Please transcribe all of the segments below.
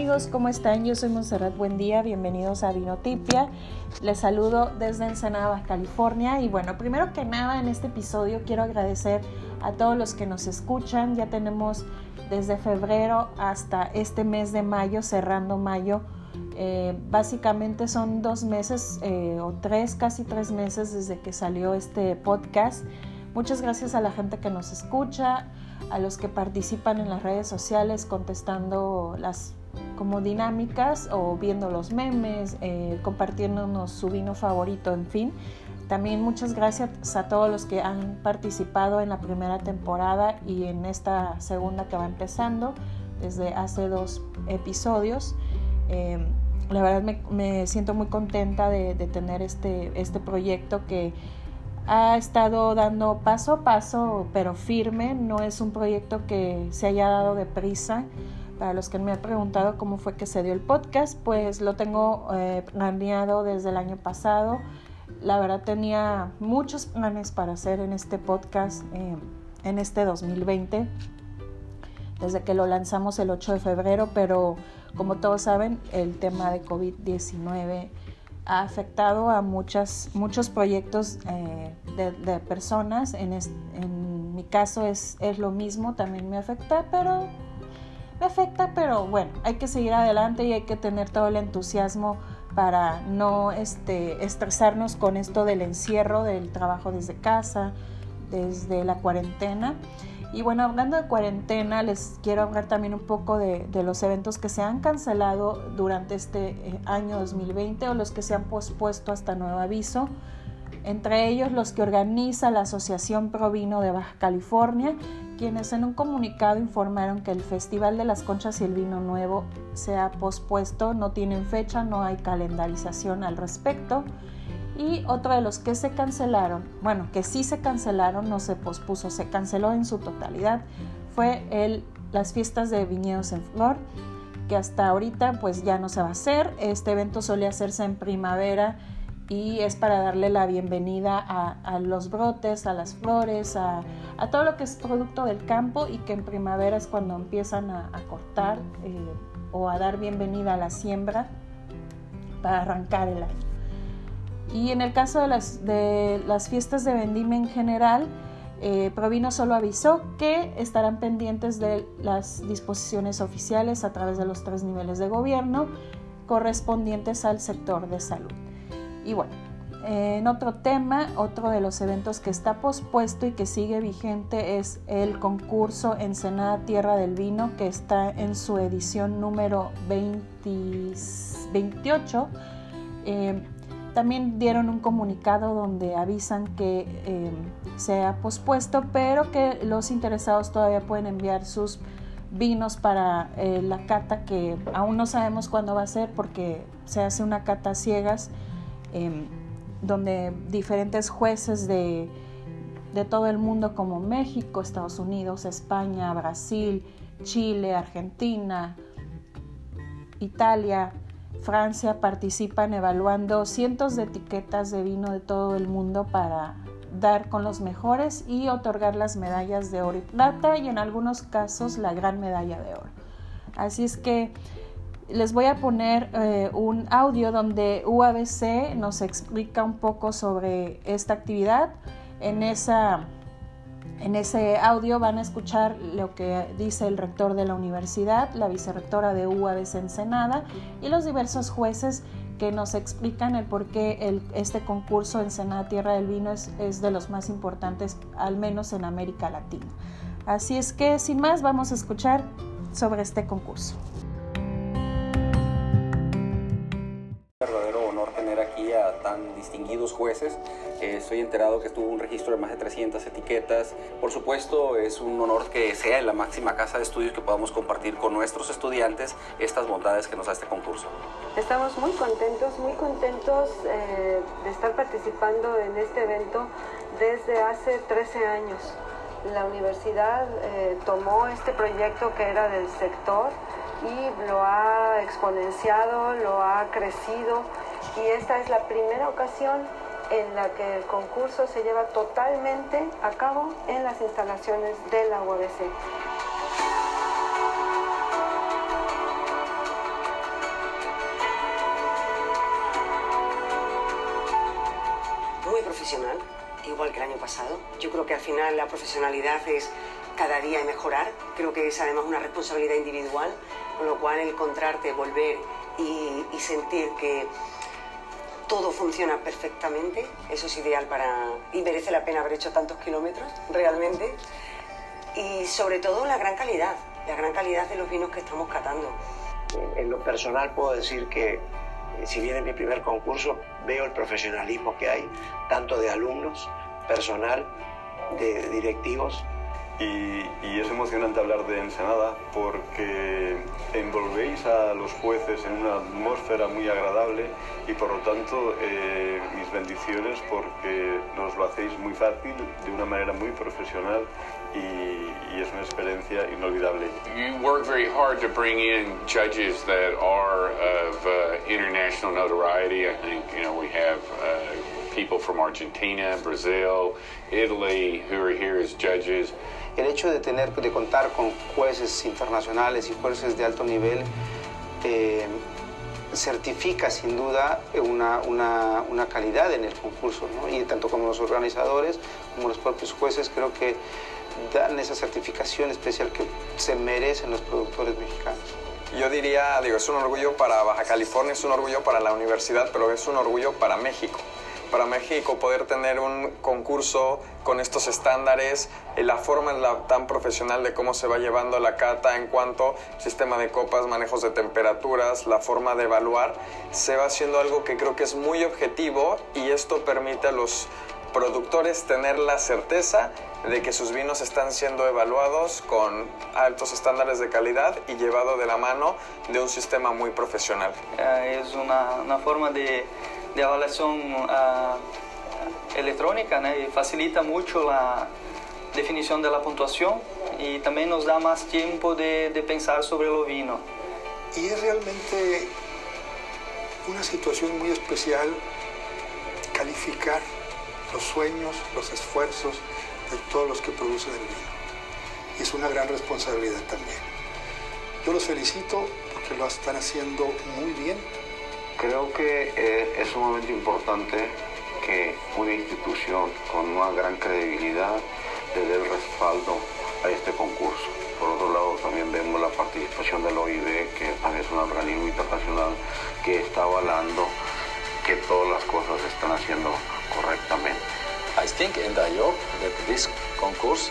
amigos, ¿cómo están? Yo soy Monserrat Buen Día, bienvenidos a Vinotipia. Les saludo desde Ensenada, California. Y bueno, primero que nada en este episodio quiero agradecer a todos los que nos escuchan. Ya tenemos desde febrero hasta este mes de mayo, cerrando mayo. Eh, básicamente son dos meses eh, o tres, casi tres meses desde que salió este podcast. Muchas gracias a la gente que nos escucha, a los que participan en las redes sociales contestando las como dinámicas o viendo los memes, eh, compartiéndonos su vino favorito, en fin. También muchas gracias a todos los que han participado en la primera temporada y en esta segunda que va empezando desde hace dos episodios. Eh, la verdad me, siento muy contenta de, de, tener este, este proyecto que ha estado dando paso a paso, pero firme. No es un proyecto que se haya dado deprisa. Para los que me han preguntado cómo fue que se dio el podcast, pues lo tengo eh, planeado desde el año pasado. La verdad tenía muchos planes para hacer en este podcast eh, en este 2020, desde que lo lanzamos el 8 de febrero, pero como todos saben, el tema de COVID-19 ha afectado a muchas, muchos proyectos eh, de, personas. En, en mi caso es, es lo mismo, también me afecta, pero me afecta, pero bueno, hay que seguir adelante y hay que tener todo el entusiasmo para no este, estresarnos con esto del encierro, del trabajo desde casa, desde la cuarentena. Y bueno, hablando de cuarentena, les quiero hablar también un poco de, de los eventos que se han cancelado durante este eh, año 2020 o los que se han pospuesto hasta nuevo aviso entre ellos los que organiza la Asociación Provino de Baja California, quienes en un comunicado informaron que el Festival de las Conchas y el Vino Nuevo se ha pospuesto, no tienen fecha, no hay calendarización al respecto. Y otro de los que se cancelaron, bueno, que sí se cancelaron, no se pospuso, se canceló en su totalidad, fue el, las fiestas de viñedos en flor, que hasta ahorita pues ya no se va a hacer. Este evento solía hacerse en primavera y es para darle la bienvenida a, los brotes, a las flores, a, todo lo que es producto del campo y que en primavera es cuando empiezan a, cortar eh, o a dar bienvenida a la siembra para arrancar el año. Y en el caso de las, de las fiestas de vendimia en general, eh, Provino solo avisó que estarán pendientes de las disposiciones oficiales a través de los tres niveles de gobierno correspondientes al sector de salud. Y bueno, en otro tema, otro de los eventos que está pospuesto y que sigue vigente es el concurso Ensenada Tierra del Vino, que está en su edición número 28. Eh, también dieron un comunicado donde avisan que eh, se ha pospuesto, pero que los interesados todavía pueden enviar sus vinos para eh, la cata, que aún no sabemos cuándo va a ser porque se hace una cata ciegas Em, donde diferentes jueces de, de todo el mundo como México, Estados Unidos, España, Brasil, Chile, Argentina, Italia, Francia participan evaluando cientos de etiquetas de vino de todo el mundo para dar con los mejores y otorgar las medallas de oro y plata y en algunos casos la gran medalla de oro. Así es que les voy a poner eh, un audio donde UABC nos explica un poco sobre esta actividad. En, esa, en ese audio van a escuchar lo que dice el rector de la universidad, la vicerrectora de UABC Ensenada y los diversos jueces que nos explican el por qué este concurso Ensenada Tierra del Vino es de los más importantes, al menos en América Latina. Así es que, sin más, vamos a escuchar sobre este concurso. Distinguidos jueces. Eh, estoy enterado que estuvo un registro de más de 300 etiquetas. Por supuesto, es un honor que sea en la máxima casa de estudios que podamos compartir con nuestros estudiantes estas bondades que nos da este concurso. Estamos muy contentos, muy contentos eh, de estar participando en este evento desde hace 13 años. La universidad eh, tomó este proyecto que era del sector y lo ha exponenciado, lo ha crecido y esta es la primera ocasión en la que el concurso se lleva totalmente a cabo en las instalaciones de la. Pasado. Yo creo que al final la profesionalidad es cada día mejorar. Creo que es además una responsabilidad individual, con lo cual encontrarte, volver y, y sentir que todo funciona perfectamente, eso es ideal para... y merece la pena haber hecho tantos kilómetros, realmente. Y sobre todo la gran calidad, la gran calidad de los vinos que estamos catando. En lo personal puedo decir que eh, si bien es mi primer concurso, veo el profesionalismo que hay, tanto de alumnos, personal, de directivos, y, y, es emocionante hablar de Ensenada porque envolvéis a los jueces en una atmósfera muy agradable y por lo tanto eh, mis bendiciones porque nos lo hacéis muy fácil, de una manera muy profesional y, y, es una experiencia inolvidable. You work very hard to bring in judges that are of uh, international notoriety. I think you know we have uh, people from Argentina, Brazil, Italy who are here as judges. El hecho de tener de contar con jueces internacionales y jueces de alto nivel eh, certifica sin duda una, una, una, calidad en el concurso, ¿no? y tanto como los organizadores como los propios jueces creo que dan esa certificación especial que se merecen los productores mexicanos. Yo diría, digo, es un orgullo para Baja California, es un orgullo para la universidad, pero es un orgullo para México. Para México poder tener un concurso con estos estándares, la forma tan profesional de cómo se va llevando la cata en cuanto sistema de copas, manejos de temperaturas, la forma de evaluar, se va haciendo algo que creo que es muy objetivo y esto permite a los productores tener la certeza de que sus vinos están siendo evaluados con altos estándares de calidad y llevado de la mano de un sistema muy profesional. Es una, una forma de, de evaluación uh, electrónica ¿no? y facilita mucho la definición de la puntuación y también nos da más tiempo de, de pensar sobre el vino. Y es realmente una situación muy especial calificar los sueños, los esfuerzos de todos los que producen el vino. Y es una gran responsabilidad también. Yo los felicito porque lo están haciendo muy bien. Creo que eh, es sumamente importante que una institución con una gran credibilidad le dé el respaldo a este concurso. Por otro lado, también vemos la participación del OIB, que es un organismo internacional que está avalando que todas las cosas se están haciendo correctamente. I think and I hope that this concourse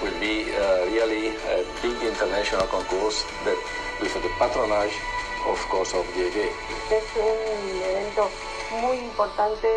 will be uh, really a big international concourse that with the patronage, Es un evento muy importante,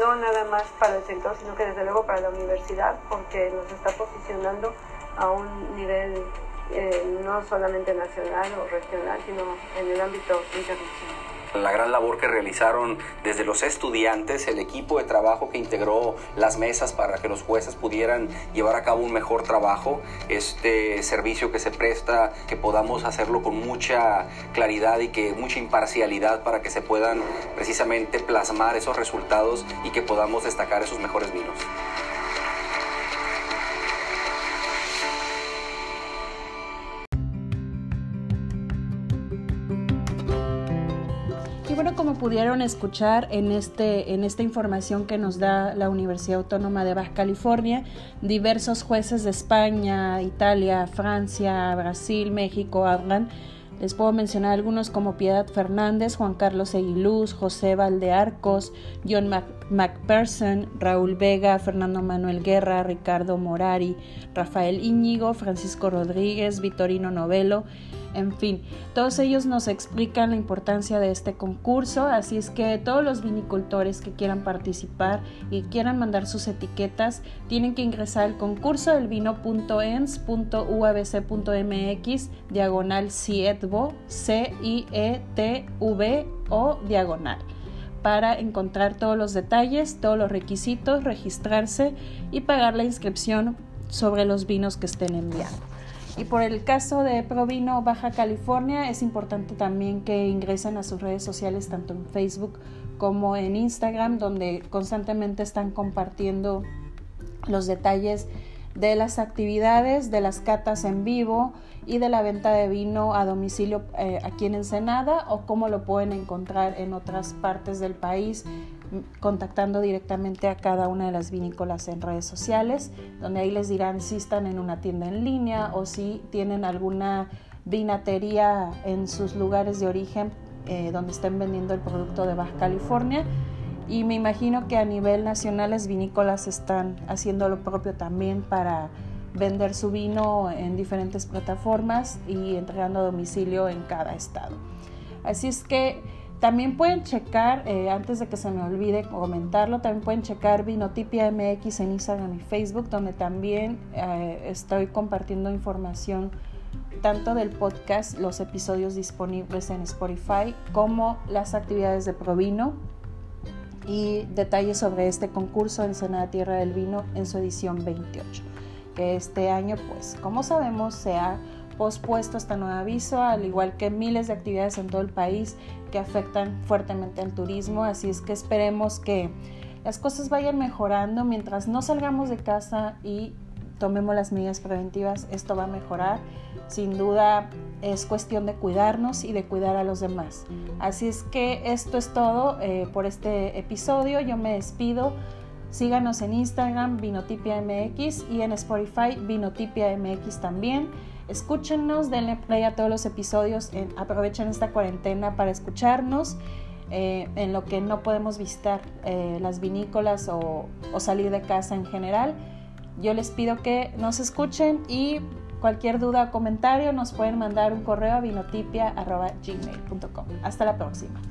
no nada más para el sector, sino que desde luego para la universidad, porque nos está posicionando a un nivel eh, no solamente nacional o regional, sino en el ámbito internacional la gran labor que realizaron desde los estudiantes, el equipo de trabajo que integró las mesas para que los jueces pudieran llevar a cabo un mejor trabajo, este servicio que se presta, que podamos hacerlo con mucha claridad y que mucha imparcialidad para que se puedan precisamente plasmar esos resultados y que podamos destacar esos mejores vinos. Pudieron escuchar en, este, en esta información que nos da la Universidad Autónoma de Baja California, diversos jueces de España, Italia, Francia, Brasil, México hablan. Les puedo mencionar algunos como Piedad Fernández, Juan Carlos Eguiluz, José Valdearcos, John McPherson, Raúl Vega, Fernando Manuel Guerra, Ricardo Morari, Rafael Íñigo, Francisco Rodríguez, Vitorino Novelo, en fin, todos ellos nos explican la importancia de este concurso, así es que todos los vinicultores que quieran participar y quieran mandar sus etiquetas tienen que ingresar al concurso del vino.ens.uabc.mx diagonal CIETVO, C-I-E-T-V o diagonal para encontrar todos los detalles, todos los requisitos, registrarse y pagar la inscripción sobre los vinos que estén enviando. Y por el caso de Provino Baja California, es importante también que ingresen a sus redes sociales, tanto en Facebook como en Instagram, donde constantemente están compartiendo los detalles de las actividades, de las catas en vivo y de la venta de vino a domicilio eh, aquí en Ensenada o cómo lo pueden encontrar en otras partes del país contactando directamente a cada una de las vinícolas en redes sociales, donde ahí les dirán si están en una tienda en línea o si tienen alguna vinatería en sus lugares de origen eh, donde estén vendiendo el producto de Baja California. Y me imagino que a nivel nacional las vinícolas están haciendo lo propio también para vender su vino en diferentes plataformas y entregando a domicilio en cada estado. Así es que también pueden checar, eh, antes de que se me olvide comentarlo, también pueden checar Vinotipia MX en Instagram y Facebook, donde también eh, estoy compartiendo información tanto del podcast, los episodios disponibles en Spotify, como las actividades de Provino y detalles sobre este concurso en Senada Tierra del Vino en su edición 28, que este año, pues, como sabemos, se pospuesto hasta nuevo aviso, al igual que miles de actividades en todo el país que afectan fuertemente al turismo. Así es que esperemos que las cosas vayan mejorando mientras no salgamos de casa y tomemos las medidas preventivas. Esto va a mejorar. Sin duda es cuestión de cuidarnos y de cuidar a los demás. Así es que esto es todo eh, por este episodio. Yo me despido. Síganos en Instagram, Vinotipia MX, y en Spotify, Vinotipia MX también. Escúchenos, denle play a todos los episodios, aprovechen esta cuarentena para escucharnos. Eh, en lo que no podemos visitar eh, las vinícolas o, salir de casa en general. Yo les pido que nos escuchen y cualquier duda o comentario nos pueden mandar un correo a vinotipia.gmail.com. Hasta la próxima.